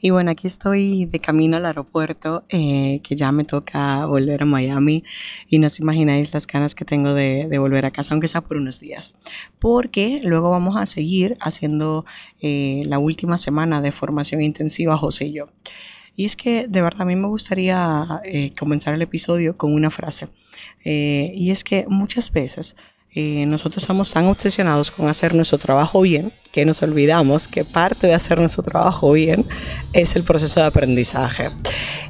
Y bueno, aquí estoy de camino al aeropuerto, eh, que ya me toca volver a Miami y no os imagináis las ganas que tengo de, volver a casa, aunque sea por unos días. Porque luego vamos a seguir haciendo eh, la última semana de formación intensiva, José y yo. Y es que de verdad a mí me gustaría eh, comenzar el episodio con una frase. y es que muchas veces nosotros estamos tan obsesionados con hacer nuestro trabajo bien que nos olvidamos que parte de hacer nuestro trabajo bien es el proceso de aprendizaje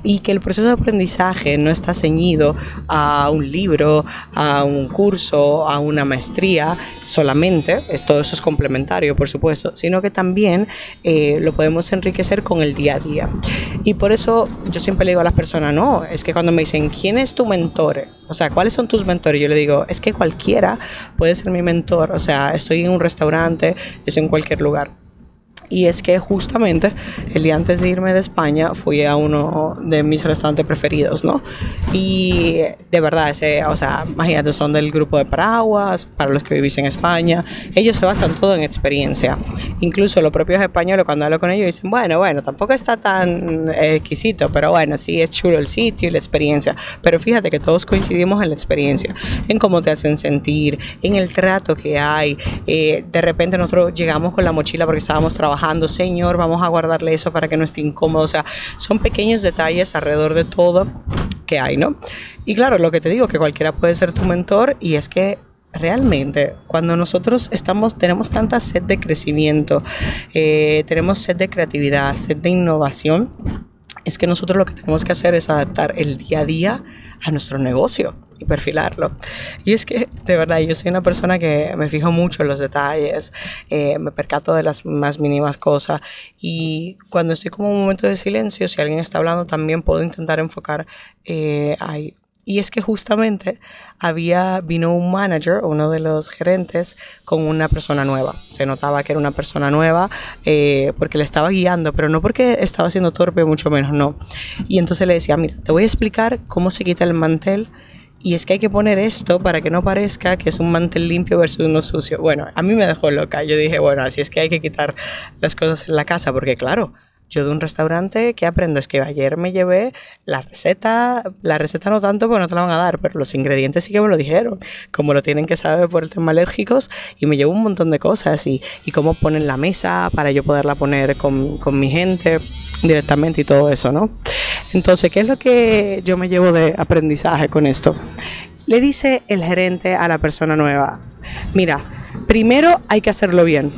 y que el proceso de aprendizaje no está ceñido a un libro, a un curso, a una maestría solamente, todo eso es complementario por supuesto, sino que también eh, lo podemos enriquecer con el día a día. Y por eso yo siempre le digo a las personas, no, es que cuando me dicen, ¿quién es tu mentor? O sea, ¿cuáles son tus mentores? Yo le digo, es que cualquiera puede ser mi mentor, o sea, estoy en un restaurante, estoy en cualquier lugar y es que justamente el día antes de irme de España fui a uno de mis restaurantes preferidos, ¿no? Y de verdad, ese, o sea, imagínate, son del grupo de Paraguas, para los que vivís en España, ellos se basan todo en experiencia. Incluso los propios españoles cuando hablo con ellos dicen, bueno, bueno, tampoco está tan exquisito, pero bueno, sí es chulo el sitio y la experiencia. Pero fíjate que todos coincidimos en la experiencia, en cómo te hacen sentir, en el trato que hay. Eh, de repente nosotros llegamos con la mochila porque estábamos trabajando Señor, vamos a guardarle eso para que no esté incómodo. O sea, son pequeños detalles alrededor de todo que hay, ¿no? Y claro, lo que te digo, que cualquiera puede ser tu mentor y es que realmente cuando nosotros estamos tenemos tanta sed de crecimiento eh, tenemos sed de creatividad sed de innovación es que nosotros lo que tenemos que hacer es adaptar el día a día a nuestro negocio y perfilarlo. Y es que de verdad yo soy una persona que me fijo mucho en los detalles, eh, me percato de las más mínimas cosas y cuando estoy como un momento de silencio, si alguien está hablando también puedo intentar enfocar eh, ahí y es que justamente había, vino un manager, uno de los gerentes, con una persona nueva. Se notaba que era una persona nueva eh, porque le estaba guiando, pero no porque estaba siendo torpe, mucho menos, no. Y entonces le decía, mira, te voy a explicar cómo se quita el mantel y es que hay que poner esto para que no parezca que es un mantel limpio versus uno sucio. Bueno, a mí me dejó loca. Yo dije, bueno, así es que hay que quitar las cosas en la casa, porque claro, yo de un restaurante, ¿qué aprendo? Es que ayer me llevé la receta, la receta no tanto porque no te la van a dar, pero los ingredientes sí que me lo dijeron, como lo tienen que saber por el tema alérgicos, y me llevo un montón de cosas, y, y cómo ponen la mesa para yo poderla poner con, con mi gente directamente y todo eso, ¿no? Entonces, ¿qué es lo que yo me llevo de aprendizaje con esto? Le dice el gerente a la persona nueva, mira, primero hay que hacerlo bien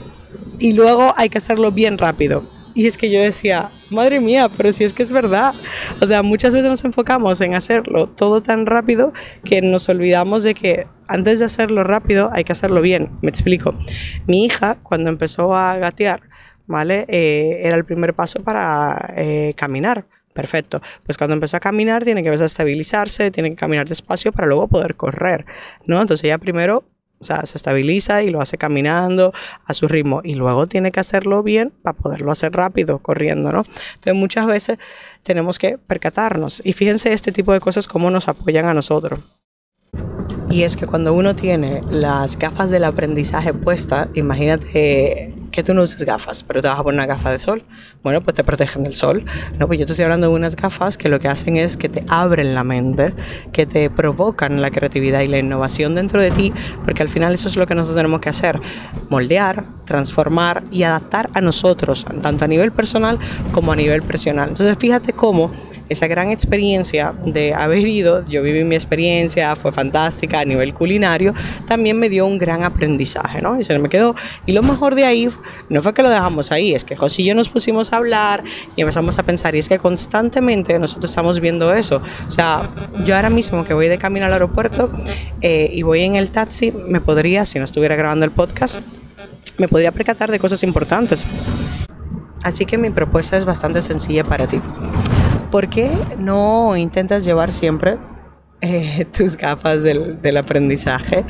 y luego hay que hacerlo bien rápido y es que yo decía, madre mía, pero si es que es verdad. O sea, muchas veces nos enfocamos en hacerlo todo tan rápido que nos olvidamos de que antes de hacerlo rápido hay que hacerlo bien. Me explico. Mi hija, cuando empezó a gatear, ¿vale? Eh, era el primer paso para eh, caminar. Perfecto. Pues cuando empezó a caminar tiene que empezar a estabilizarse, tiene que caminar despacio para luego poder correr, ¿no? Entonces ella primero o sea, se estabiliza y lo hace caminando a su ritmo y luego tiene que hacerlo bien para poderlo hacer rápido, corriendo, ¿no? Entonces muchas veces tenemos que percatarnos y fíjense este tipo de cosas cómo nos apoyan a nosotros. Y es que cuando uno tiene las gafas del aprendizaje puestas, imagínate que tú no uses gafas, pero te vas a poner una gafa de sol. Bueno, pues te protegen del sol. No, pues yo te estoy hablando de unas gafas que lo que hacen es que te abren la mente, que te provocan la creatividad y la innovación dentro de ti, porque al final eso es lo que nosotros tenemos que hacer, moldear, transformar y adaptar a nosotros, tanto a nivel personal como a nivel profesional. Entonces fíjate cómo esa gran experiencia de haber ido, yo viví mi experiencia, fue fantástica a nivel culinario, también me dio un gran aprendizaje, ¿no? Y se me quedó. Y lo mejor de ahí no fue que lo dejamos ahí, es que José y yo nos pusimos a hablar y empezamos a pensar, y es que constantemente nosotros estamos viendo eso. O sea, yo ahora mismo que voy de camino al aeropuerto eh, y voy en el taxi, me podría, si no estuviera grabando el podcast, me podría percatar de cosas importantes. Así que mi propuesta es bastante sencilla para ti. ¿Por qué no intentas llevar siempre eh, tus gafas del, aprendizaje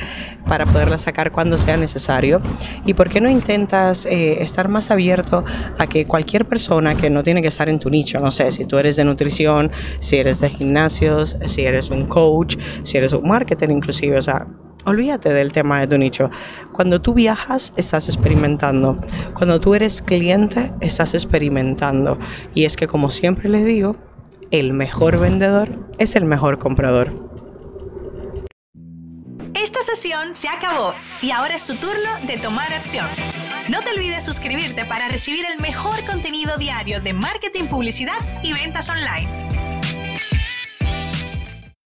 para poderlas sacar cuando sea necesario. ¿Y por qué no intentas eh, estar más abierto a que cualquier persona que no tiene que estar en tu nicho, no sé, si tú eres de nutrición, si eres de gimnasios, si eres un coach, si eres un marketer inclusive, o sea, Olvídate del tema de tu nicho. Cuando tú viajas, estás experimentando. Cuando tú eres cliente, estás experimentando. Y es que, como siempre les digo, el mejor vendedor es el mejor comprador. Esta sesión se acabó y ahora es tu turno de tomar acción. No te olvides suscribirte para recibir el mejor contenido diario de marketing, publicidad y ventas online.